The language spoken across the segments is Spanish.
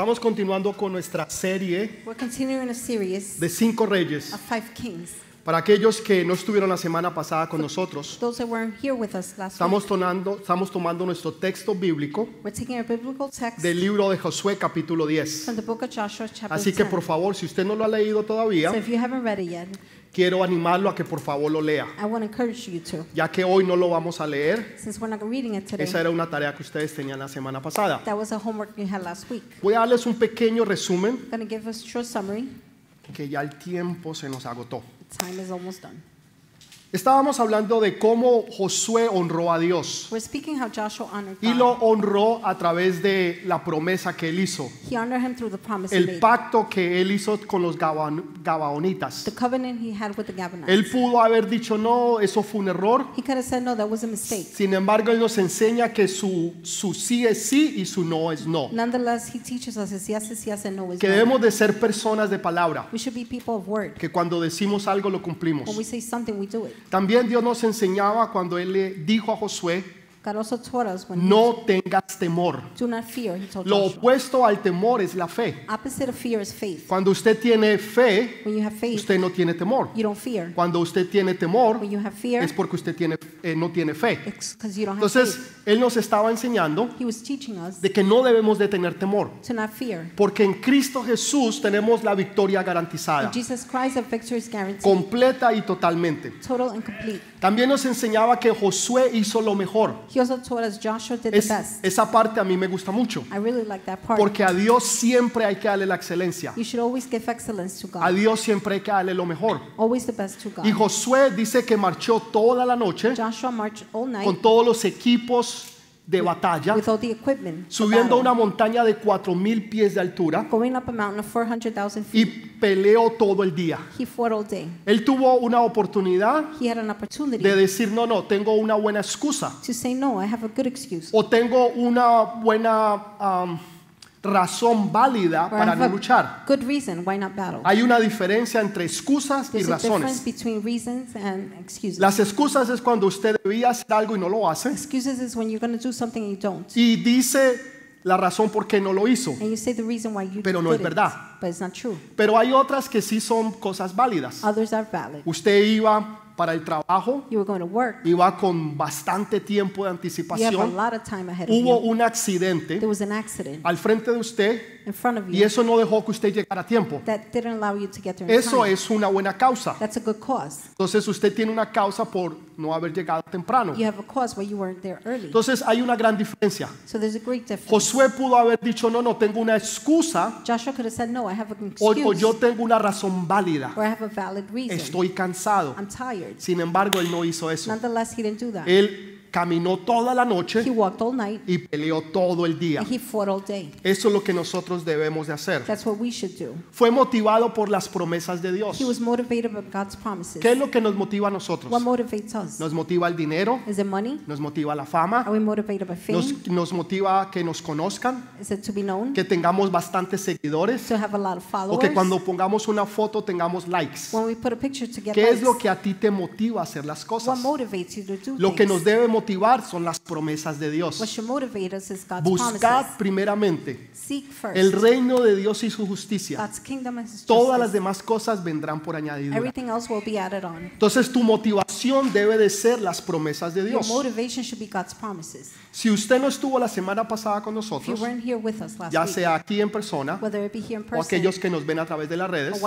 Estamos continuando con nuestra serie We're continuing a series de cinco reyes. of five kings. Para aquellos que no estuvieron la semana pasada con nosotros, Those that weren't here with us last estamos week, tomando, estamos tomando nuestro texto bíblico we're taking a biblical text del libro de Josué capítulo 10. from the book of Joshua, chapter Así que 10. por favor, si usted no lo ha leído todavía, So if you haven't read it yet, quiero animarlo a que por favor lo lea, I want to encourage you to. ya que hoy no lo vamos a leer. Since we're not reading it today, Esa era una tarea que ustedes tenían la semana pasada. that was a homework you had last week. Voy a darles un pequeño resumen I'm going to give a short summary. que ya el tiempo se nos agotó. Time is almost done. Estábamos hablando de cómo Josué honró a Dios. We're speaking how Joshua honored Y lo honró a través de la promesa que él hizo, He honored him through the promise he el made, pacto que él hizo con los Gabaon- Gabaonitas. the covenant he had with the Gabonites. Él pudo haber dicho, no, eso fue un error. He could have said, no, that was a mistake. Sin embargo, él nos enseña que su, su sí es sí y su no es no. Nonetheless, he teaches us his yes is yes and no is Que no. debemos de ser personas de palabra, We should be people of word. que cuando decimos algo lo cumplimos. When we say something, we do it. También Dios nos enseñaba cuando él le dijo a Josué, God also taught us when no tengas temor. do not fear, he told Lo Joshua. opuesto al temor es la fe. Opposite of fear is faith. Cuando usted tiene fe, When you have faith, usted no tiene temor. you don't fear. Cuando usted tiene temor, When you have fear, es porque usted tiene, eh, no tiene fe. it's because you don't have Entonces, faith. Él nos estaba enseñando He was teaching us de que no debemos de tener temor, to not fear. porque en Cristo Jesús tenemos la victoria In garantizada, Jesus Christ, our victory is guaranteed, completa y totalmente. total and complete. También nos enseñaba que Josué hizo lo mejor. He also taught us Joshua did the Es- best. esa parte a mí me gusta mucho, I really like that part. porque a Dios siempre hay que darle la excelencia. A. Dios siempre hay que darle lo mejor. Always the best to God. Y Josué dice que marchó toda la noche con todos los equipos de batalla, with all the equipment. subiendo battle, una montaña de 4000 pies de altura Going up a mountain of 400,000 y feet. peleó todo el día. He fought all day. Él tuvo una oportunidad He had an opportunity de decir, no, no, tengo una buena excusa to say, no, I have a good excuse. o tengo una buena am, razón válida Or para no luchar. good reason why not battle. Hay una diferencia entre excusas y There's razones. between reasons and excuses. Las excusas es cuando usted debía hacer algo y no lo hace Excuses is when you're going to do something and you don't. y dice la razón por qué no lo hizo. And you say the reason why you Pero no es it, verdad. but it's not true. Pero hay otras que sí son cosas válidas. Others are valid. Usted iba para el trabajo, You were going to work. iba con bastante tiempo de anticipación, hubo un accidente al frente de usted in front of y eso no dejó que usted llegara a tiempo. that didn't allow you to get there in Eso es una buena causa. That's a good cause. Entonces usted tiene una causa por no haber llegado temprano. You have a cause you weren't there early. Entonces hay una gran diferencia. So there's a great difference. Josué pudo haber dicho, no, no, tengo una excusa Joshua could have said, no, I have an o, excuse o yo tengo una razón válida. or I have a valid reason. Estoy cansado. I'm tired. Sin embargo, él no hizo eso. Nonetheless, he didn't do that. Él caminó toda la noche He walked all night y peleó todo el día. and he fought all day. Eso es lo que nosotros debemos de hacer. That's what we should do. Fue motivado por las promesas de Dios. He was motivated by God's promises. ¿Qué es lo que nos motiva a nosotros? What motivates us? Nos motiva el dinero, Is it money? nos motiva la fama, Are we motivated by fame? nos, nos motiva que nos conozcan, Is it to be known? que tengamos bastantes seguidores To have a lot of o followers? que cuando pongamos una foto tengamos likes. When we put a picture ¿Qué es lo que a ti te motiva a hacer las what cosas? motivates you to do Lo que things? nos debe motivar son las promesas de Dios. Buscad primeramente el reino de Dios y su justicia. Todas las demás cosas vendrán por añadidura. Entonces tu motivación debe de ser las promesas de Dios. Si usted no estuvo la semana pasada con nosotros, ya sea aquí en persona o aquellos que nos ven a través de las redes,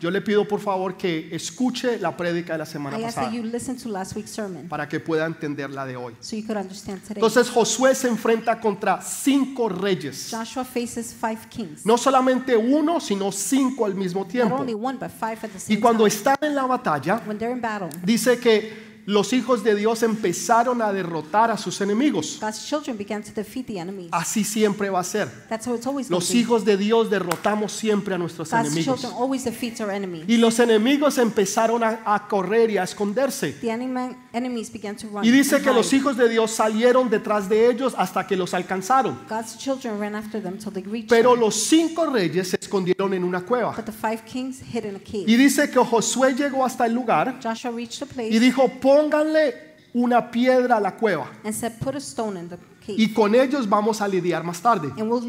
yo le pido por favor que escuche la prédica de la semana pasada para que pueda entender la de hoy. so you could understand today. Entonces Josué se enfrenta contra cinco reyes. Joshua faces five kings. No solamente uno, sino cinco al mismo Not tiempo. only one, but five at the Y same cuando time. están en la batalla, When they're in battle, dice que los hijos de Dios empezaron a derrotar a sus enemigos. Así siempre va a ser. Los hijos de Dios derrotamos siempre a nuestros enemigos. Y los enemigos empezaron a, a correr y a esconderse. Enemies began to run. Y dice que los hijos de Dios salieron detrás de ellos hasta que los alcanzaron. God's children ran after them till they reached Pero them. los cinco reyes se escondieron en una cueva. But the five kings hid in a cave. Y dice que Josué llegó hasta el lugar Joshua reached the place y dijo, pónganle una piedra a la cueva and said, Put a stone in the y con ellos vamos a lidiar más tarde. and we'll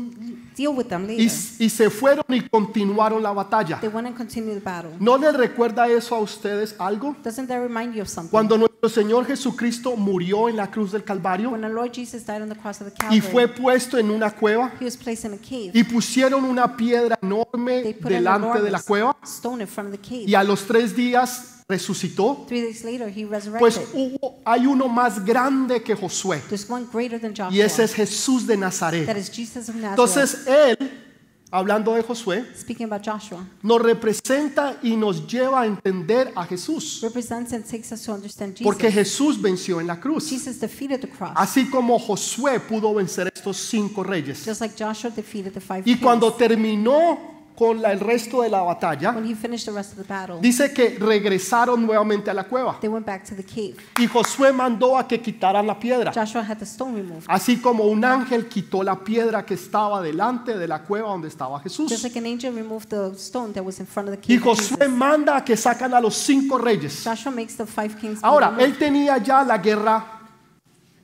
deal with them Y, later. y se fueron y continuaron la batalla. They went and continued the battle. ¿No les recuerda eso a ustedes algo? Doesn't that remind you of something? Cuando nuestro Señor Jesucristo murió en la cruz del Calvario when the Lord Jesus died on the cross of the y Calvary, fue puesto en una cueva he was placed in a cave. y pusieron una piedra enorme delante de la cueva stone in front of the cave. y a los tres días resucitó. Three days later, he resurrected. Pues hubo, hay uno más grande que Josué y ese es Jesús de Nazaret. that is Jesus of Nazareth. Entonces él, hablando de Josué, Speaking about Joshua, nos representa y nos lleva a entender a Jesús, represents and takes us to understand Jesus. porque Jesús venció en la cruz, Jesus defeated the cross, así como Josué pudo vencer a estos cinco reyes. just like Joshua defeated the five Y cuando terminó con la- el resto de la batalla, when he finished the rest of the battle, dice que regresaron nuevamente a la cueva they went back to the cave. y Josué mandó a que quitaran la piedra. Joshua had the stone removed. Así como un ángel quitó la piedra que estaba delante de la cueva donde estaba Jesús. like an. Y Josué manda a que sacan a los cinco reyes. Joshua makes the five kings. be Ahora, él tenía ya la guerra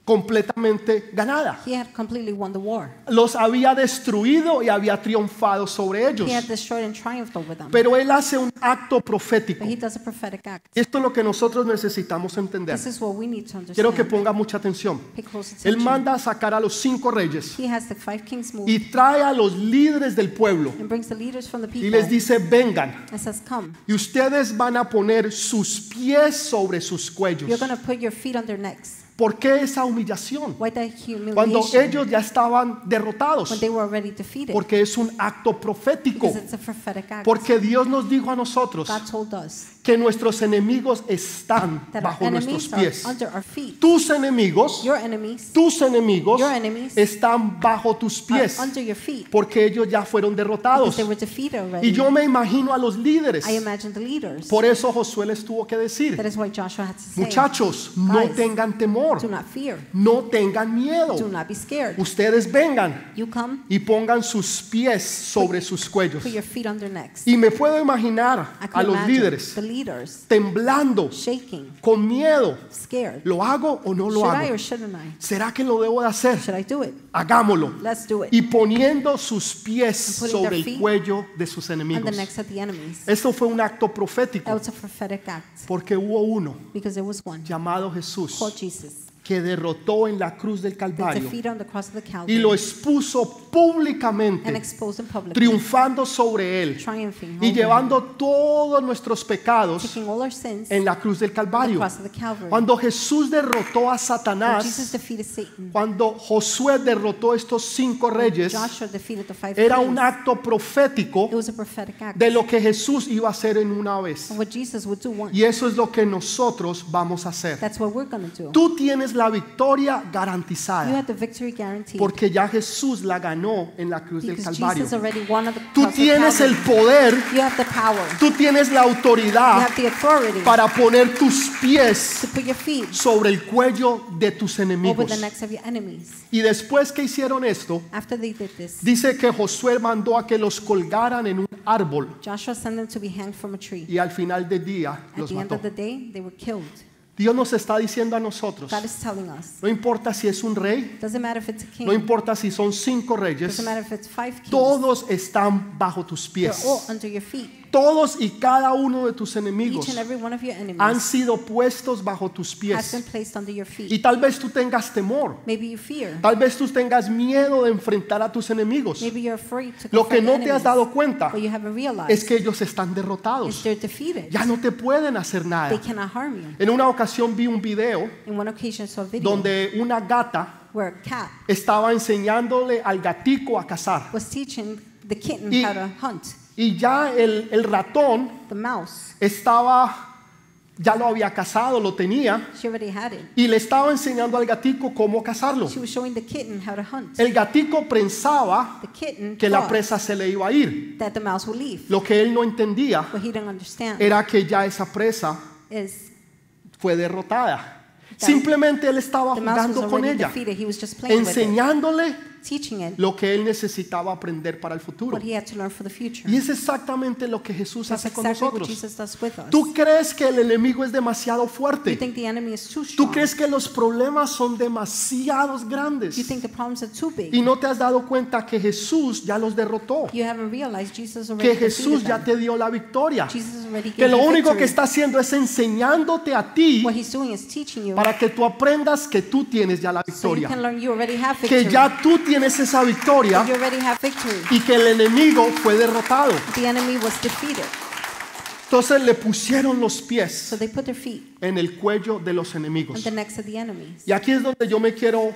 completamente ganada. he had completely won the war. Los había destruido y había triunfado sobre ellos. He had destroyed and triumphed over them. Pero él hace un acto profético. But he does a prophetic act. Esto es lo que nosotros necesitamos entender. This is what we need to understand. Quiero que ponga mucha atención. Pay close Él attention. manda a sacar a los cinco reyes He has the five kings moved y trae a los líderes del pueblo and brings the leaders from the people y les dice, vengan. and says, Come, Y ustedes van a poner sus pies sobre sus cuellos. you're going to put your feet on their necks. ¿Por qué esa humillación? Cuando ellos ya estaban derrotados. Porque es un acto profético. Porque Dios nos dijo a nosotros que nuestros enemigos están bajo nuestros enemies are pies. Tus enemigos, enemies tus enemigos enemies están bajo tus pies. under your feet Porque ellos ya fueron derrotados. Y yo me imagino a los líderes. Por eso Josué les tuvo que decir, That is why Joshua had to say, muchachos, no tengan temor, do not fear. no tengan miedo. Do not be scared. Ustedes vengan y pongan sus pies sobre sus cuellos. put your feet on their necks. Y me puedo imaginar a los líderes leaders temblando, shaking, con miedo. scared. ¿Lo hago o no lo Should I hago? or shouldn't I? ¿Será que lo debo de hacer? Should I do it? Hagámoslo. Let's do it. Y poniendo sus pies And sobre el cuello de sus On the enemigos. necks of the enemies. Esto fue un acto That profético was a prophetic act porque hubo uno because there was one llamado Jesús called Jesus que derrotó en la cruz del Calvario y lo expuso and públicamente, triunfando sobre él triumphing y llevando todos nuestros pecados en la cruz del Calvario. Cuando Jesús derrotó a Satanás, cuando Josué derrotó a estos cinco reyes, era un acto profético de lo que Jesús iba a hacer en una vez. Y eso es lo que nosotros vamos a hacer. That's what we're going to do. Tú tienes la victoria garantizada have the victory guaranteed porque ya Jesús la ganó en la cruz del Calvario. Tú tienes el poder, You have the power. tú tienes la You autoridad have the authority para poner tus pies to put your feet sobre el cuello de tus enemigos. the necks of your enemies. Y después que hicieron esto, After they did this, dice que Josué mandó a que los colgaran en un árbol Joshua sent them to be hanged from a tree. y al final del día los mató. Dios nos está diciendo a nosotros, God is telling us. no importa si es un rey, Doesn't matter if it's a king. no importa si son cinco reyes, Doesn't matter if it's five kings. todos están bajo tus They're pies. all under your feet. Todos y cada uno de tus enemigos Each and every one of your han enemies sido puestos bajo tus has been pies. placed under your feet. Y tal vez tú tengas temor, tal vez tú tengas miedo de enfrentar a tus enemigos. Maybe you're afraid to Lo que no te has dado cuenta What you haven't realized es que ellos están derrotados. Ya no te pueden hacer They nada. En una ocasión vi un video donde una gata estaba enseñándole al gatico a cazar. was teaching the kitten Y- how to hunt. Y ya el, el ratón The mouse, estaba, ya lo había cazado, lo tenía, she already had it. y le estaba enseñando al gatico cómo cazarlo. She was showing the kitten how to hunt. El gatico pensaba The que la presa se le iba a ir. that the mouse would leave. Lo que él no entendía What he didn't understand era que ya esa presa is fue derrotada. Simplemente él estaba jugando con ella, enseñándole teaching it lo que él necesitaba aprender para el futuro. what he had to learn for the future. Y es exactamente lo que Jesús That's hace con exactly what nosotros. Jesus does with us. ¿Tú crees que el enemigo es demasiado You fuerte? think the enemy is too ¿Tú strong? crees que los problemas son demasiados You grandes? think the problems are too big? Y no te has dado cuenta que Jesús ya los derrotó, You haven't realized Jesus already que Jesús defeated ya them. te dio la victoria, Jesus already que gave lo you único victory. que está haciendo es enseñándote a ti What he's doing is teaching you para que tú aprendas que tú tienes ya la so you victoria, can learn you already have victory. que ya tú tienes esa victoria y que el enemigo fue derrotado. The enemy was defeated. Entonces le pusieron los So pies they put their feet en el cuello de los enemigos. the necks of the enemies. Y aquí es donde yo me quiero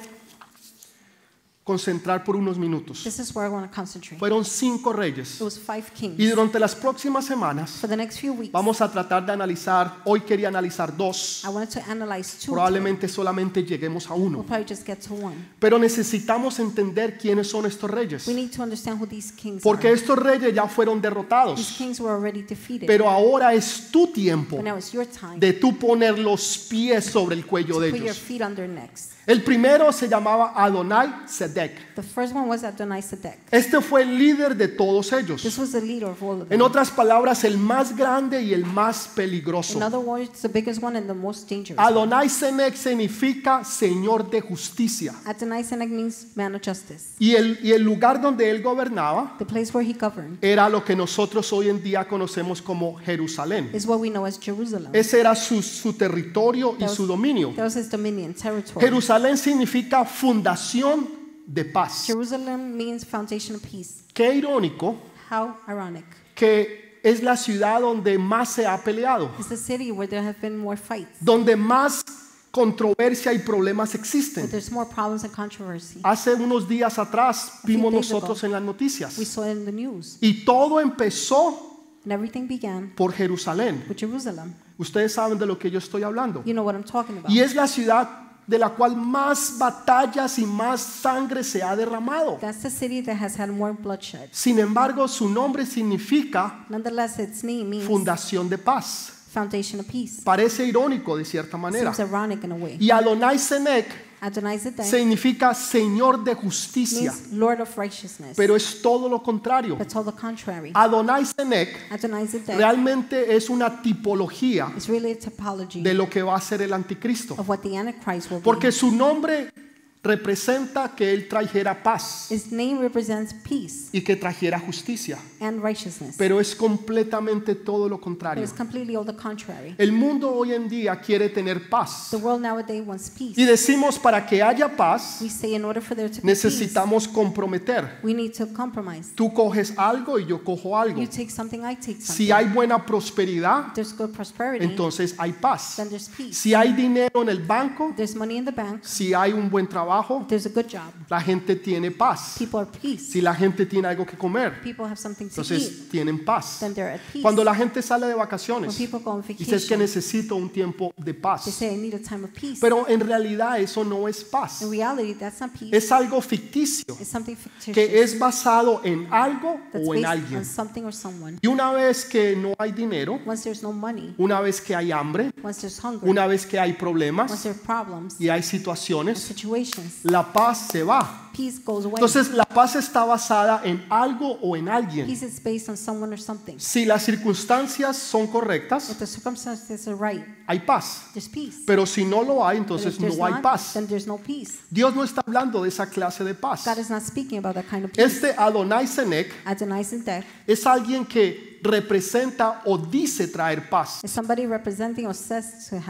concentrar por unos minutos. This is where I want to concentrate. Fueron cinco reyes. It was five Y kings. durante las próximas semanas For the next few weeks, vamos a tratar de analizar, hoy quería analizar dos, I wanted to analyze two. probablemente solamente lleguemos a We'll uno. probably just get to one. Pero necesitamos entender quiénes son estos reyes, We need to understand who these kings porque are. estos reyes ya fueron These derrotados, kings were already defeated. pero ahora es tu tiempo but now it's your time de tú poner los pies sobre el cuello to de put your ellos. feet on their necks. El primero se llamaba Adonai Sedek. The first one was Adonai Sedek. Este fue el líder de todos ellos. This was the leader of all of En them. otras palabras, el más grande y el más In peligroso. other words, the biggest one and the most dangerous. Adonai Sedek significa Señor de justicia. Adonai Sedek means man of justice. Y el, y el lugar donde él gobernaba The place where he governed era lo que nosotros hoy en día conocemos como Jerusalén. is what we know as Jerusalem. Ese era su, su territorio y su dominio. That was his dominion, territory. Jerusalén significa fundación de paz. Jerusalem means foundation of peace. Qué irónico How ironic. que es la ciudad donde más se ha peleado, It's the city where there have been more fights, donde más controversia y problemas existen. more problems and. Hace unos días atrás vimos days ago. nosotros en las noticias We saw it in the news. y todo empezó And everything began por Jerusalén. with Jerusalem. Ustedes saben de lo que yo estoy hablando. You know what I'm talking about. Y es la ciudad de la cual más batallas y más sangre se ha derramado. That's the city that has had more bloodshed. Sin embargo, su nombre significa Nonetheless, its name means fundación de paz. foundation of peace. Parece irónico de cierta manera. Seems ironic in a way. Y Adonai Senec Adonai Zedek significa Señor de justicia, means Lord of righteousness. pero es todo lo contrario. That's all the contrary. Adonai Senec Adonai Zedek realmente es una tipología is really a typology de lo que va a ser el anticristo, of what the Antichrist will porque be. su nombre representa que él trajera paz His name represents peace y que trajera justicia, and righteousness. pero es completamente todo lo But contrario. it's completely all the contrary. El mundo hoy en día quiere tener paz The world nowadays wants peace. y decimos para que haya paz We say in order for there to be peace, necesitamos comprometer. we need to compromise. Tú coges algo y yo cojo algo. You take something, I take something. Si hay buena prosperidad, There's good prosperity, entonces hay paz. then there's peace. Si hay dinero en el banco, There's money in the bank, si hay un buen trabajo, there's a good job. la gente tiene paz. Si la gente tiene algo que comer, People have something to entonces tienen paz. Cuando la gente sale de When vacaciones, dice es que necesito un tiempo de paz. say, I need a time of peace. Pero en realidad eso no es paz. Es algo ficticio que es basado en algo o en alguien. Y una vez que no hay dinero, Once there's no money, una vez que hay hambre, once there's hunger, una vez que hay problemas there are problems y hay situaciones, la paz se va. peace goes away. Entonces la paz está basada en algo o en alguien. Peace is based on someone or something. Si las circunstancias son correctas, If the circumstances are right, hay paz. there's peace. Pero si no lo hay, But entonces if no hay not, paz. then there's no peace. Dios no está hablando de esa clase de paz. God is not speaking about that kind of peace. Este Adonai Senec Adonai Zedek es alguien que representa o dice traer paz,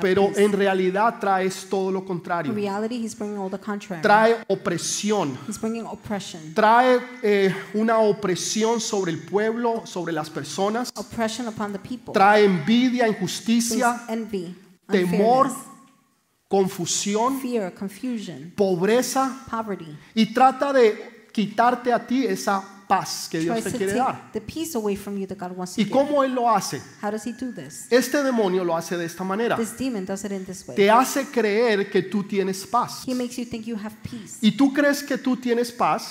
pero en realidad trae todo lo contrario. Trae opresión, trae eh, una opresión sobre el pueblo, sobre las personas, trae envidia, injusticia, temor, confusión, fear, confusion, pobreza. poverty. y trata de quitarte a ti esa paz que Dios te quiere dar. ¿Y cómo Él lo hace? Este demonio lo hace de esta manera. Te hace creer que tú tienes paz. Y tú crees que tú tienes paz,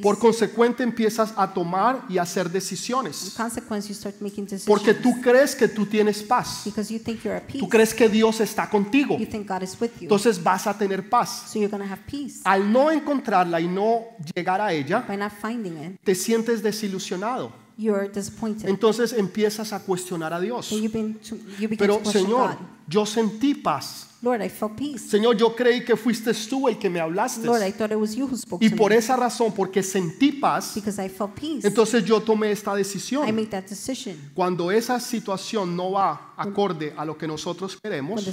por consecuente empiezas a tomar y hacer In decisiones. Porque tú crees que tú tienes paz. Tú crees que Dios está contigo. Entonces vas a tener paz. Al no encontrarla y no llegar a ella, Te sientes desilusionado. you're disappointed. Entonces empiezas a cuestionar a Dios. to, you begin Pero to Señor, God. yo sentí paz. Lord, I felt peace. Señor, yo creí que fuiste tú el que me hablaste. Lord, I thought it was you who spoke Y to por me. esa razón, porque sentí paz, because I felt peace. entonces yo tomé esta I decisión. made that decision. Cuando esa situación no va acorde a lo que nosotros queremos,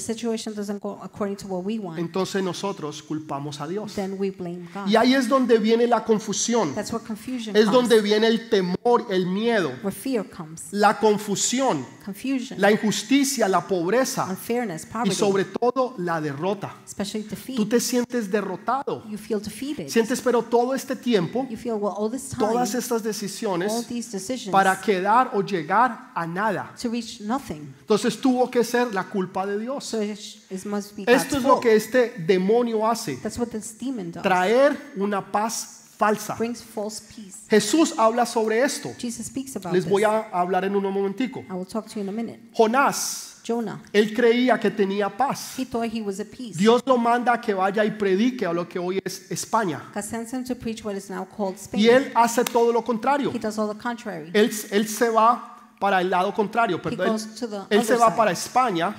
want, entonces nosotros culpamos a Dios. then we blame God. Y ahí es donde viene la confusión. That's where confusion Es comes. donde viene el temor, el miedo, where fear comes. la confusión, Confusion, la injusticia, la pobreza unfairness, y poverty, sobre todo la derrota. especially defeat. Tú te sientes derrotado. you feel defeated. Sientes pero todo este tiempo, you feel, well, all this time, todas estas all decisiones these decisions para quedar o llegar a nada. to reach nothing. Entonces tuvo que ser la culpa de Dios. So it, sh- it must be Esto es lo que este demonio hace, That's what this demon does. traer una paz falsa. Brings false peace. Jesús habla sobre esto. Jesus speaks about Les voy a hablar en un momentico. I will talk to you in a minute. Jonás, Jonah, él creía que tenía paz. he thought he was at peace. Dios lo manda a que vaya y predique a lo que hoy es España. To what is now Spain. Y él hace todo lo contrario. he does all the él se va para el lado contrario, perdón. the Él se va side. para España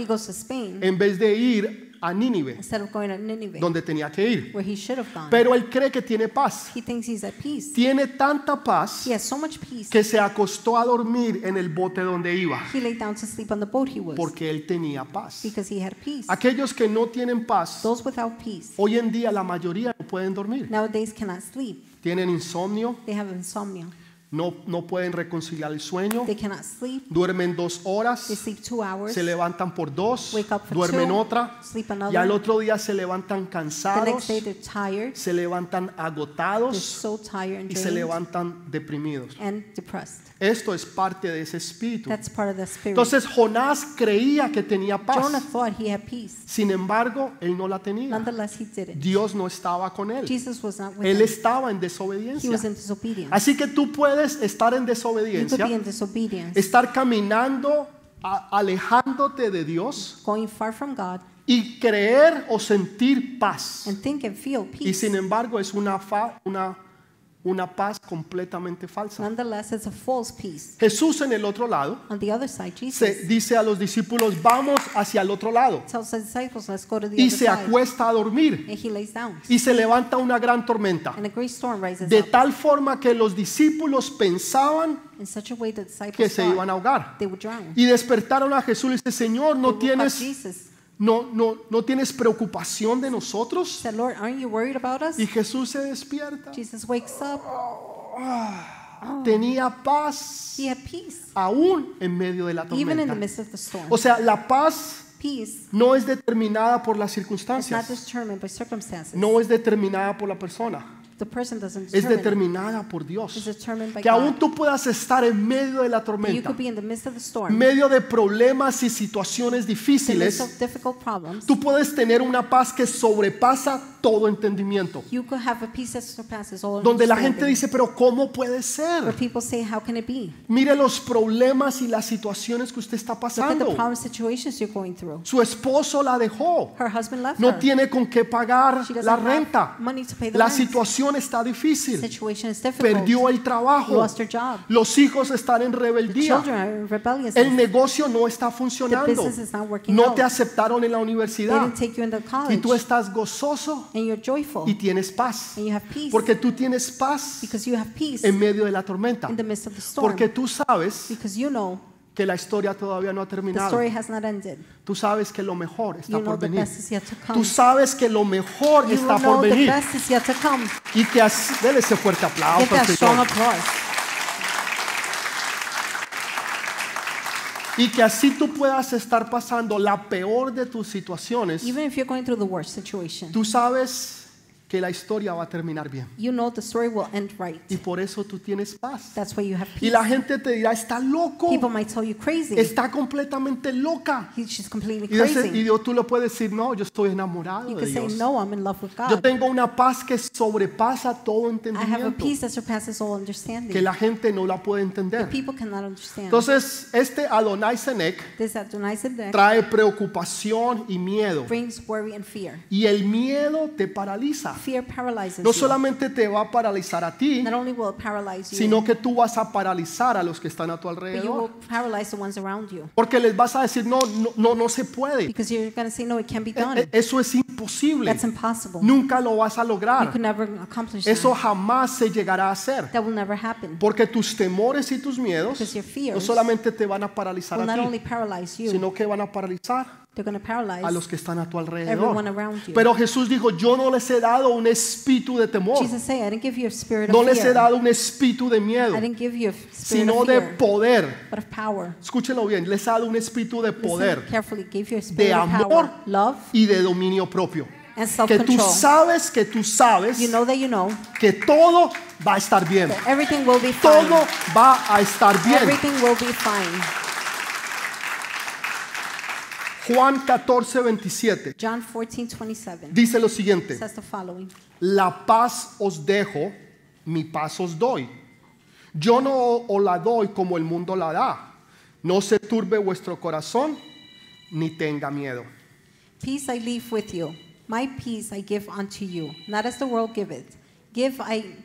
en vez de ir a Nínive, donde tenía que ir. where he should have gone. Pero él cree que tiene paz. he thinks he's at peace. Tiene tanta paz so peace. que se acostó a dormir en el bote donde iba, He laid down to sleep on the boat he was porque él tenía paz. because he had peace. Aquellos que no tienen paz, peace hoy en día la mayoría no pueden dormir. nowadays cannot sleep. Tienen insomnio, They have insomnia. No, no pueden reconciliar el sueño, They cannot sleep. duermen dos They horas, sleep two hours. se levantan por dos, Wake up for duermen two, otra, sleep y al otro día se levantan The cansados, se levantan agotados so tired and y se levantan deprimidos. and depressed. Esto es parte de ese espíritu. That's part of the spirit. Entonces Jonás creía que tenía Jonah paz. thought he had peace. Sin embargo, él no la tenía. Dios no estaba con él. Jesus was not with Él him. estaba en He desobediencia. was in disobedience. Así que tú puedes estar en desobediencia, estar caminando, a- alejándote de Dios going far from God, y creer o sentir paz. and think and feel Y sin embargo es una, fa- una, una paz completamente falsa. Nonetheless, it's a false peace. Jesús en el otro lado On the other side, se dice a los discípulos, vamos hacia el otro lado. tells the disciples, let's go to the Y other se side. acuesta a dormir. And he lays down. Y se levanta una gran tormenta. And a great storm rises De up tal forma que los discípulos pensaban in such a way the que disciples se iban a ahogar. they would drown. Y despertaron a Jesús y dice, Señor, ¿no They woke up tienes, Jesus no, no, no tienes preocupación de nosotros? said, Lord, aren't you worried about us? Y Jesús se despierta. Jesus wakes up. Tenía paz He had peace, aún en medio de la even in the tormenta. midst of the storm. O sea, la paz Peace no es determinada por las is not circunstancias, determined by circumstances. no es determinada por la persona, es determinada por Dios. Que aún tú puedas estar en medio de la tormenta, could be in the midst of the en medio de problemas y situaciones difíciles, tú puedes tener una paz que sobrepasa todo entendimiento. You could have a peace that surpasses all Donde la gente dice, pero ¿cómo puede ser? people say, how can it be? Mire los problemas y las situaciones que usted está Look at the pasando. problem situations you're going through. Su esposo la dejó. Her husband left No her. tiene con qué pagar She doesn't la have renta. money to pay the La rent. situación está difícil. Situation is difficult. Perdió el trabajo. Lost her job. Los hijos están en rebeldía. are. El negocio no está The funcionando. business is not working No out. te aceptaron en la They universidad. didn't take you into Y tú estás gozoso And you're joyful. y tienes paz. And you have peace. Porque tú tienes paz Because you have peace en medio de la tormenta. in the midst of the storm. Porque tú sabes Because you know que la historia todavía no ha the terminado. story has not ended. Tú sabes que lo mejor está You know por the venir. best is yet to Tú sabes que lo mejor You está know por the venir. best is yet to come. Y que así, dele ese fuerte aplauso al that strong Señor. applause. Y que así tú puedas estar pasando la peor de tus situaciones. Even if you're going through the worst situation, Tú sabes que la historia va a terminar bien. You know the story will end right. Y por eso tú tienes paz. That's why you have Y peace. la gente te dirá, está loco, People might tell you crazy. está completamente loca. He- She's completely Y, ese- y crazy. Dios, tú le puedes decir, no, yo estoy enamorado You de could say, Dios. no, I'm in love with Yo God. tengo una paz que sobrepasa todo I have a entendimiento, peace that surpasses all que understanding. la gente no la puede entender. People cannot understand. Entonces, este Adonai Senec trae preocupación y miedo. brings worry and fear. Y el miedo te paraliza. No solamente te va a paralizar a ti, Not only will it paralyze you, sino que tú vas a paralizar a los que están a tu but you will alrededor. paralyze the ones around you. Porque les vas a decir, no, no, no, no se puede. Because you're going to say, no, it can't be done. Eso es imposible. That's impossible. Nunca lo vas a You lograr. could never accomplish Eso jamás se llegará a hacer. That will never happen. Porque tus temores y tus miedos no solamente te van a paralizar a ti, sino que van a paralizar a los que están a tu alrededor. Pero Jesús dijo, yo no les he dado un espíritu de temor. Jesus say, I didn't give you a spirit No of les he dado un espíritu de miedo, I didn't give you a spirit sino of de poder. but of power. Escúchelo bien, les he dado un espíritu de poder carefully. Give you a spirit de amor y de dominio propio. and Que tú sabes, que tú sabes que todo va a estar bien. that everything will be Todo fine. va a estar bien. Everything will be fine. Juan 14, 27 John 14, 27 dice lo siguiente. says the following. La paz os dejo, mi paz os doy. Yo no os la doy como el mundo la da. No se turbe vuestro corazón, ni tenga miedo. Peace I leave with you. My peace I give unto you, not as the world giveth. Give I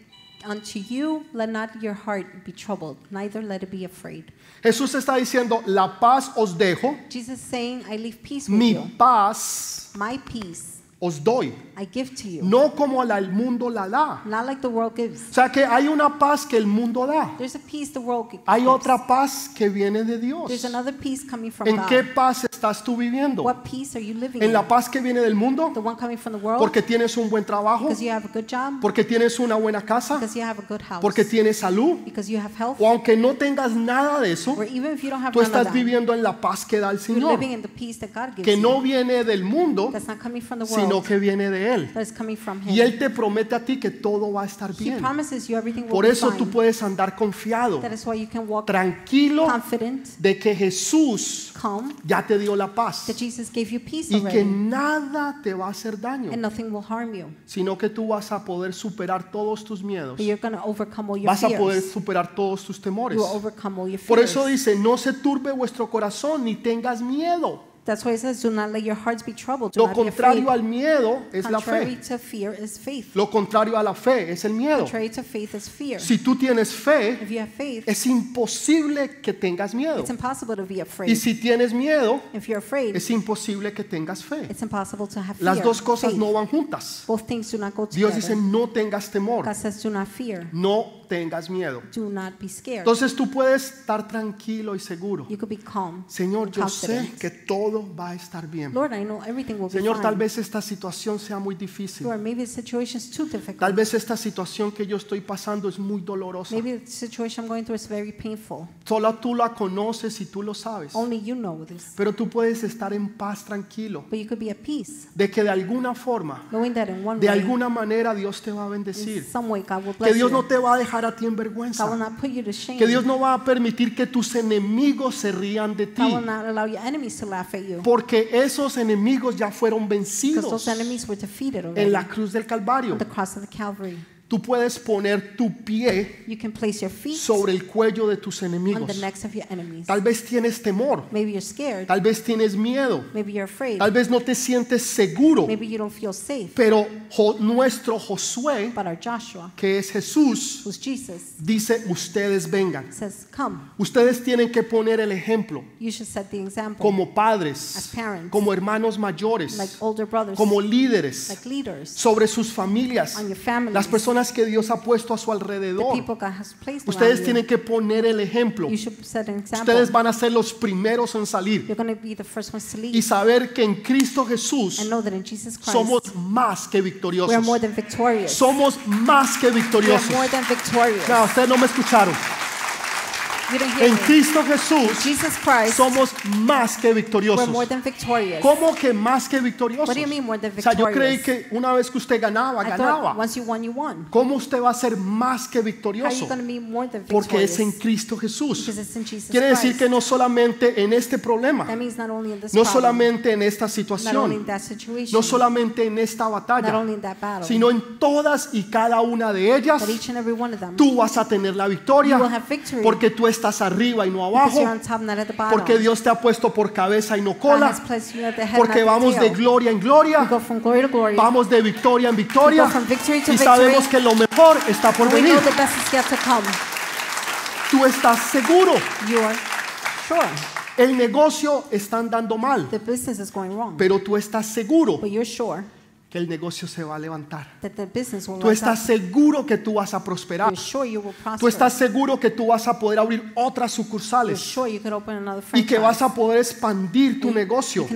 unto you, let not your heart be troubled, neither let it be afraid. Jesús está diciendo, la paz os dejo, Jesus saying, I leave peace with mi you. paz My peace os doy. I give to you, No como la, el mundo la da. not like the world gives. O sea que hay una paz que el mundo da. There's a peace the world gives. Hay otra paz que viene de Dios. There's another peace coming from ¿En God. qué paz estás tú viviendo? What peace are you living ¿En in? la paz que viene del mundo? The one coming from the world? Porque tienes un buen trabajo, Because you have a good job? porque tienes una buena casa, Because you have a good house? porque tienes salud. Because you have health? O aunque no tengas nada de eso, Or even if you don't have tú none of estás that, viviendo en la paz que da el you're Señor, living in the peace that God gives que you. no viene del mundo, That's not coming from the sino world, que viene de Él. that is coming from Him. Y Él te promete a ti que todo va a estar He bien. promises you everything will Por be eso fine. tú puedes andar confiado, That is why you can walk tranquilo confident, de que Jesús calm, ya te dio la paz that Jesus gave you peace y que already, nada te va a hacer daño, and nothing will harm you. sino que tú vas a poder superar todos tus miedos, But you're to overcome all your vas a poder superar todos tus temores. You will overcome all your Por fears. eso dice, no se turbe vuestro corazón ni tengas miedo. That's why it says, do not let your hearts be troubled. Do Lo not be contrario afraid. al miedo es la Contrary fe. to fear is faith. Lo contrario a la fe es el miedo. Contrary to faith is fear. Si tú tienes fe, If you have faith, es imposible que tengas miedo. it's impossible to be Y afraid. si tienes miedo, If you're afraid, es imposible que tengas fe. it's impossible to have Las fear. dos cosas faith. no van juntas. Both things do not go Dios dice, no tengas temor, God says, do not fear. no tengas miedo. Do not be scared. Entonces tú puedes estar tranquilo y seguro. You could be calm. Señor, yo sé que todo va a estar bien. Lord, I know everything will be Señor, tal fine. vez esta situación sea muy difícil. Lord, maybe the situation is too difficult. Tal vez esta situación que yo estoy pasando es muy dolorosa. Maybe the situation I'm going through is very painful. Solo tú la conoces y tú lo sabes. Only you know this. Pero tú puedes estar en paz tranquilo But you could be at peace, de que de alguna forma, knowing that in one de way, alguna manera Dios te va a in bendecir. some way, God will bless Que Dios no te va a dejar a ti en vergüenza. not put you to shame. Que Dios no va a permitir que tus enemigos se rían de ti. will not allow your enemies to laugh at you. Porque esos enemigos ya fueron vencidos those enemies were defeated already en la cruz del Calvario. Tú puedes poner tu pie You can place your feet sobre el cuello de tus on enemigos. the necks of your enemies. Tal vez tienes temor, Maybe you're scared. tal vez tienes miedo, Maybe you're afraid. tal vez no te sientes seguro, Maybe you don't feel safe. pero Jo- nuestro Josué, But our Joshua, que es Jesús, who's Jesus, dice, ustedes vengan. says, Come. Ustedes tienen que poner el ejemplo You should set the example como as padres, parents, como hermanos mayores, like older brothers, como líderes like leaders, sobre sus familias, on your families, las personas que Dios ha puesto a su alrededor. Ustedes tienen que poner el ejemplo. Ustedes van a ser los primeros en salir y saber que en Cristo Jesús somos más que victoriosos. Somos más que victoriosos. No, ustedes no me escucharon. You En. Cristo Jesús Jesus Christ, somos más que we're victoriosos. more than victorious. ¿Cómo que más que victoriosos? What do you mean more than O sea, yo creí victorious? que una vez que usted ganaba, I ganaba. once you won, you won. ¿Cómo usted va a ser más que How are you victorioso? going to be more than Porque es en victorious? Cristo Jesús. Because it's in Jesus Quiere decir Christ. que no solamente en este problema, That means not only in this no problem, solamente en esta not only in situación, that situation, no solamente en esta not batalla, only in that battle, sino en todas y cada una de ellas, but each and every one of them. tú vas a tener la You victoria will have victory porque tú estás arriba y no abajo, porque Dios te ha puesto por cabeza y no cola, porque vamos de gloria en gloria, vamos de victoria en victoria y sabemos que lo mejor está por venir. Tú estás seguro. El negocio está andando mal, pero tú estás seguro que el negocio se va a levantar. Tú estás seguro que tú vas a prosperar. Tú estás seguro que tú vas a poder abrir otras sucursales y que vas a poder expandir tu negocio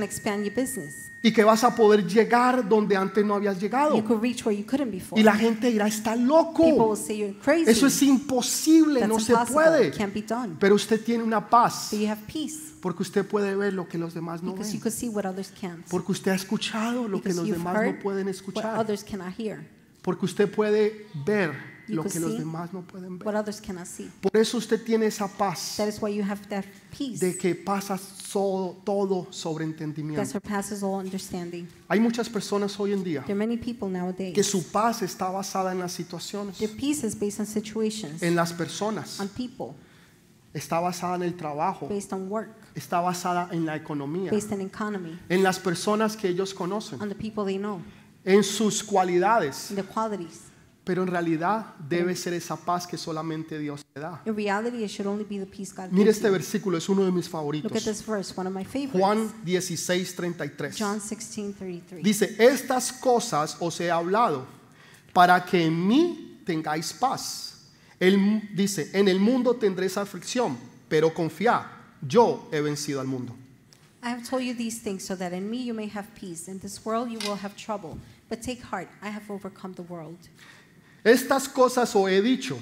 Y que vas a poder llegar donde antes no habías llegado. could reach where you couldn't before. Y la gente dirá, está People loco. Eso es imposible, That's no se puede. Can't be done. Pero usted tiene una paz But you have peace porque usted puede ver lo que los demás no because you ven. could see what others can't. Porque usted ha escuchado lo que Because los you've demás no pueden what escuchar. others cannot hear. Porque usted puede ver lo could que los demás no pueden What ver. others cannot see. Por eso usted tiene esa paz That is why you have that peace de que pasa so- todo sobre that entendimiento. surpasses all understanding. Hay muchas personas hoy en día There are many people que su paz está basada en las situaciones, en las personas, está basada en el trabajo, based on work, está basada en la economía, based on economy, en las personas que ellos conocen, on the people they know, en sus cualidades. Pero en realidad debe ser esa paz que solamente Dios te da. In reality, it should only be the peace God Mire este versículo, es uno de mis Look at favoritos. this verse, one of my favorites. Juan 16, 33. John 16:33. Dice, estas cosas os he hablado para que en mí tengáis paz. Él dice, en el mundo tendréis aflicción, pero confiad, yo he vencido al mundo. I have told you these things so that in me you may have peace. In this world you will have trouble. But take heart, I have overcome the world. Estas cosas os he dicho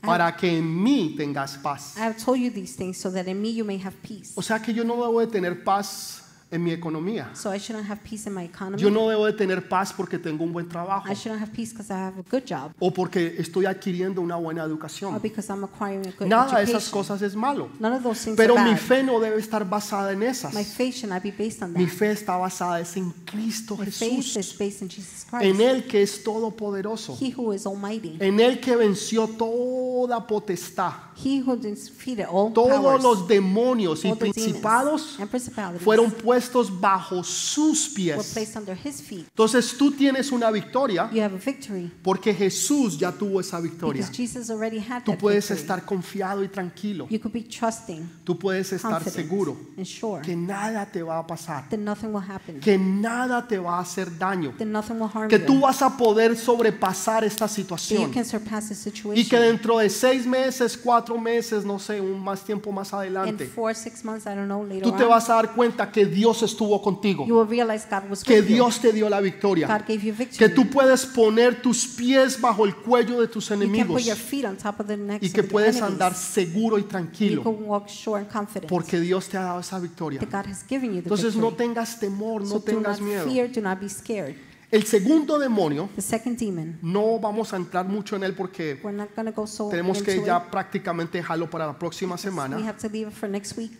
para que en mí tengas paz. I have told you these things so that in me you may have peace. O sea que yo no debo de tener paz en mi economía. So I shouldn't have peace in my economy. Yo no debo de tener paz porque tengo un buen trabajo I shouldn't have peace because I have a good job o porque estoy adquiriendo una buena or educación. because I'm acquiring a good Nada de esas cosas es malo. None of those things Pero are mi fe no debe estar basada en esas. My faith should not be based on Mi that. fe está basada es en Cristo My faith Jesús, is based in Jesus Christ. en Él que es todopoderoso, He who is almighty. en Él que venció toda potestad, He who defeated all todos powers. los demonios y all principados fueron puestos bajo sus were pies. placed under his feet. Entonces tú tienes una victoria You have a victory porque Jesús ya tuvo esa victoria. Tú puedes estar confiado y tranquilo. You could be trusting, Tú puedes estar seguro and sure que nada te va a pasar, that nothing will happen, que nada te va a hacer daño, that nothing will harm que tú vas a poder sobrepasar esta situación y que dentro de seis meses, cuatro meses, no sé, un más tiempo más adelante, tú te vas a dar cuenta que Dios estuvo contigo, que. Dios te dio la victoria, que tú puedes poner tus pies bajo el cuello de tus enemigos y que puedes andar seguro y tranquilo porque Dios te ha dado esa victoria. Entonces no tengas temor, no tengas miedo. El segundo demonio, no vamos a entrar mucho en él porque tenemos que ya prácticamente dejarlo para la próxima semana.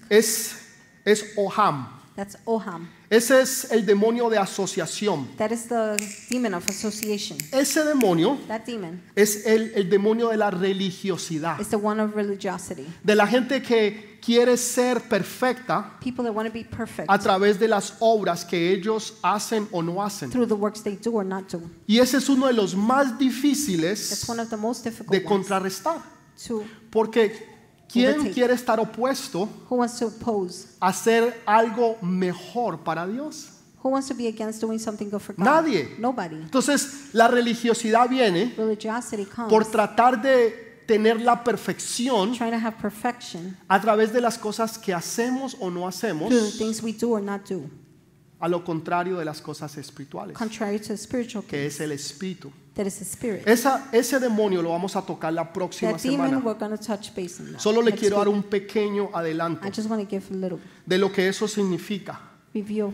Es, es Oham. That's Oham. Ese es el demonio de asociación. That is the demon of association. Ese demonio That demon es el, el demonio de la religiosidad. is the one of religiosity. De la gente que quiere ser perfecta People that want to be perfect a través de las obras que ellos hacen o no hacen. through the works they do or not do. Y ese es uno de los más That's difíciles one of the most difficult de ones contrarrestar. to Porque ¿quién quiere estar opuesto who wants to oppose, a hacer algo mejor para Dios? who wants to be against doing something good for God. Nadie. Nobody. Entonces, la religiosidad viene Religiosity comes por tratar de tener la perfección trying to have perfection a través de las cosas que hacemos o no hacemos, through the things we do or not do, a lo contrario de las cosas espirituales, contrary to the spiritual que things, es el espíritu. That is a spirit. Esa, ese demonio lo vamos a tocar la próxima That demon, semana. we're going to touch base on that. Solo le next quiero dar week. un pequeño adelanto I just want to give a little de lo que eso significa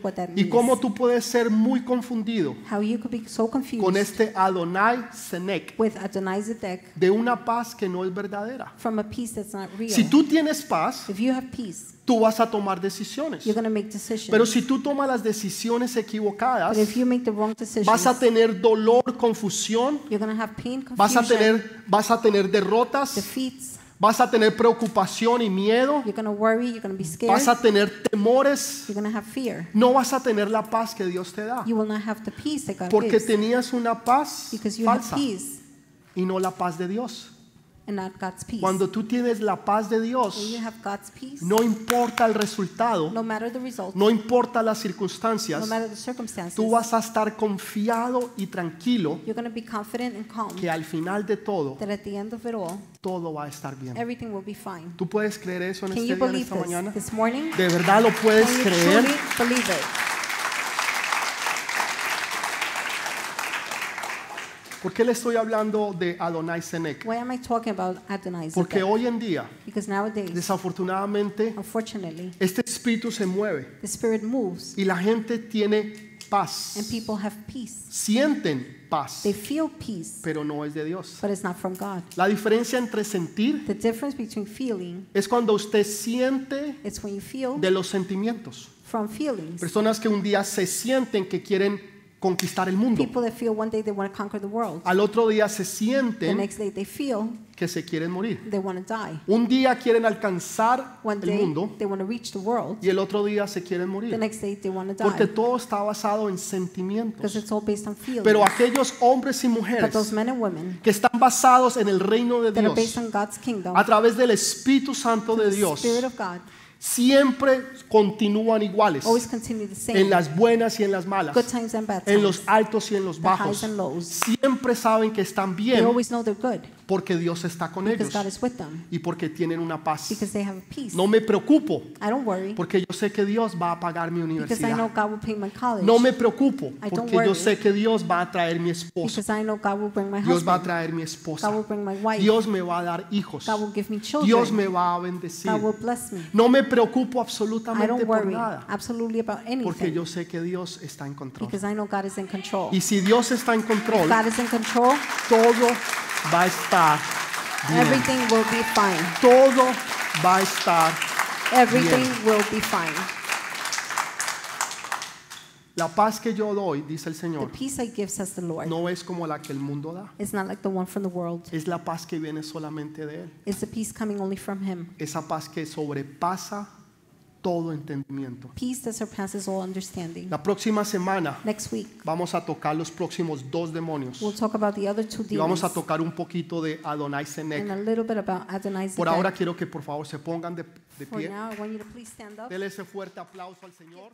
what that y cómo tú puedes ser muy confundido How you could be so confused con este Adonai Senec with Adonai Zedek de una paz que no es verdadera. from a peace that's not real. Si tú tienes paz, if you have peace, tú vas a tomar decisiones. you're going to make decisions. Pero si tú tomas las decisiones but equivocadas, if you make the wrong decisions, vas a tener dolor, confusión, you're going to have pain, vas a tener, vas a tener derrotas, defeats. Vas a tener preocupación y miedo, You're to worry. You're to be scared. vas a tener temores, you're to have fear. no vas a tener la paz que Dios te da, You will not have the peace that God porque gives tenías una paz because you falsa have peace y no la paz de Dios. And not God's peace. Cuando tú tienes la paz de when Dios, you have God's peace, no importa el resultado, no matter the result, no importa las no circunstancias, matter the circumstances, tú vas a estar confiado y tranquilo you're going to be confident and calm que al final de todo, that at the end of it all, todo va a estar bien. everything will be fine. ¿Tú puedes creer eso en Can este you día, en believe esta this mañana? this morning? ¿De verdad lo puedes Can you creer? truly believe it? ¿Por qué le estoy hablando de Adonai Senec? Why am I talking about Adonai Porque Zedek? hoy en día, Because nowadays, desafortunadamente, unfortunately, este espíritu se mueve the spirit moves y la gente tiene paz. and people have peace. Sienten paz, They feel peace, pero no es de Dios. but it's not from God. La diferencia entre sentir The difference between feeling es cuando usted siente is when you feel de los sentimientos. from feelings. Personas que un día se sienten que quieren conquistar el mundo. People that feel one day they want to conquer the world. Al otro día se The sienten next day they feel que se quieren morir. they want to die. Un día quieren alcanzar el mundo they want to reach the world. y el otro día se quieren The morir. next day they want to Porque die. todo está basado en sentimientos. Pero aquellos hombres y mujeres que están basados en el reino de Dios a través del Espíritu Santo de Dios, siempre continúan iguales always continue the same. en las buenas y en las malas, Good times and bad en los altos y en los bajos. highs and lows. Siempre saben que están They bien always know they're good porque Dios está con because ellos God is with them. y porque tienen una paz. Because they have peace. No me preocupo I don't worry porque yo sé que Dios va a pagar mi because I know universidad. God will pay my college. No me preocupo porque yo sé que Dios va a traer mi esposo. because I know God will bring my Dios va a traer mi God esposa. will bring my wife. Dios me va a dar hijos. God will give me children. Dios me va a bendecir. God will bless me. No me preocupo absolutamente por nada porque yo sé que Dios está en control. I know God is in control. Y si Dios está en control, God is in control. todo va a estar bien. Everything will be fine. Todo va a estar Everything Bien. La paz que yo doy, dice el The Señor, peace I give, says the Lord, no es como la que el mundo da. is not like the one from the world. Es la paz que viene solamente de Él. It's the peace coming only from Him. Esa paz que sobrepasa todo entendimiento. Peace that surpasses all understanding. La próxima semana Next week, vamos a tocar los próximos dos demonios. we'll talk about the other two Y vamos a tocar un poquito de Adonai and a Senec. little bit about Adonai Por Zedek. ahora quiero que por favor se pongan de, de For pie. now, I want you to please stand up. Dele ese fuerte aplauso al Señor.